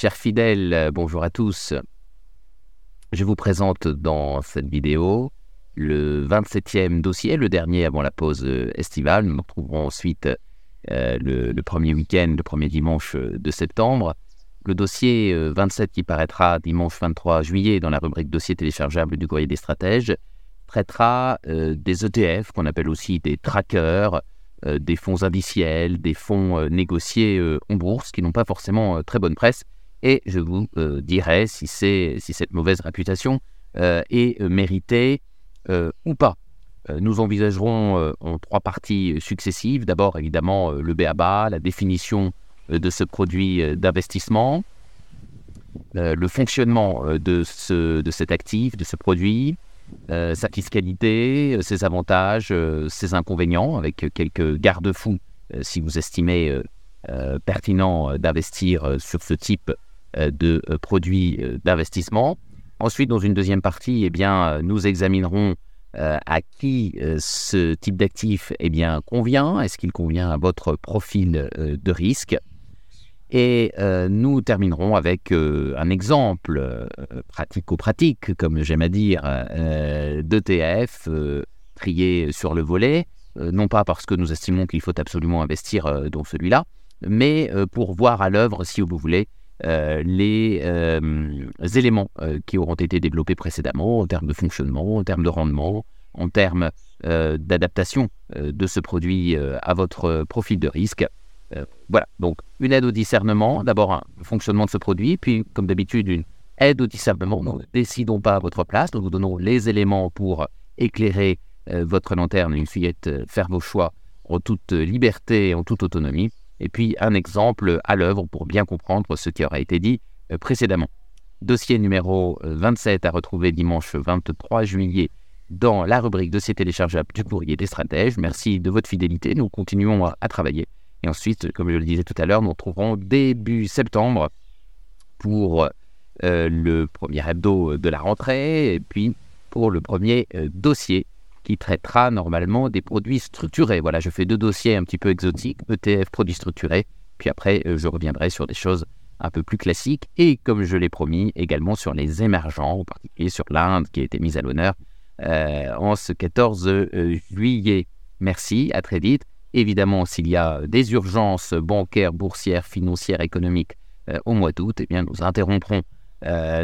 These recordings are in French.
Chers fidèles, bonjour à tous. Je vous présente dans cette vidéo le 27e dossier, le dernier avant la pause estivale. Nous nous retrouverons ensuite euh, le, premier week-end, le premier dimanche de septembre. Le dossier 27 qui paraîtra dimanche 23 juillet dans la rubrique dossier téléchargeable du courrier des stratèges traitera euh, des ETF qu'on appelle aussi des trackers, euh, des fonds indiciels, des fonds négociés en bourse qui n'ont pas forcément très bonne presse. Et je vous dirai si, si cette mauvaise réputation est méritée ou pas. Nous envisagerons en trois parties successives. D'abord, évidemment, le BABA, la définition de ce produit d'investissement, le fonctionnement de, ce, de cet actif, de ce produit, sa fiscalité, ses avantages, ses inconvénients, avec quelques garde-fous si vous estimez pertinent d'investir sur ce type de produit d'investissement. Ensuite, dans une deuxième partie, eh bien, nous examinerons à qui ce type d'actif eh bien, convient. Est-ce qu'il convient à votre profil de risque? Et nous terminerons avec un exemple pratico-pratique, comme j'aime à dire, d'ETF trié sur le volet. non pas parce que nous estimons qu'il faut absolument investir dans celui-là, mais pour voir à l'œuvre, si vous voulez, euh, les euh, éléments euh, qui auront été développés précédemment en termes de fonctionnement, en termes de rendement, en termes d'adaptation de ce produit à votre profil de risque. voilà, donc une aide au discernement, d'abord un fonctionnement de ce produit, puis comme d'habitude une aide au discernement. Nous ne décidons pas à votre place, nous vous donnons les éléments pour éclairer votre lanterne, une fillette, faire vos choix en toute liberté et en toute autonomie et puis un exemple à l'œuvre pour bien comprendre ce qui aura été dit euh, précédemment. Dossier numéro 27 euh, à retrouver dimanche 23 juillet dans la rubrique dossier téléchargeable du courrier des stratèges. Merci de votre fidélité. Nous continuons à, travailler. Et ensuite, comme je le disais tout à l'heure, nous retrouverons début septembre pour euh, le premier hebdo de la rentrée et puis pour le premier dossier qui traitera normalement des produits structurés. Voilà, je fais deux dossiers un petit peu exotiques, ETF, produits structurés, puis après euh, je reviendrai sur des choses un peu plus classiques et comme je l'ai promis également sur les émergents, en particulier sur l'Inde qui a été mise à l'honneur euh, en ce 14 euh, juillet. Merci, à très vite. Évidemment, s'il y a des urgences bancaires, boursières, financières, économiques au mois d'août, eh bien, nous interromprons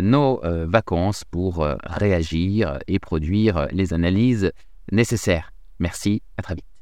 nos vacances pour réagir et produire les analyses nécessaire. Merci, à très vite.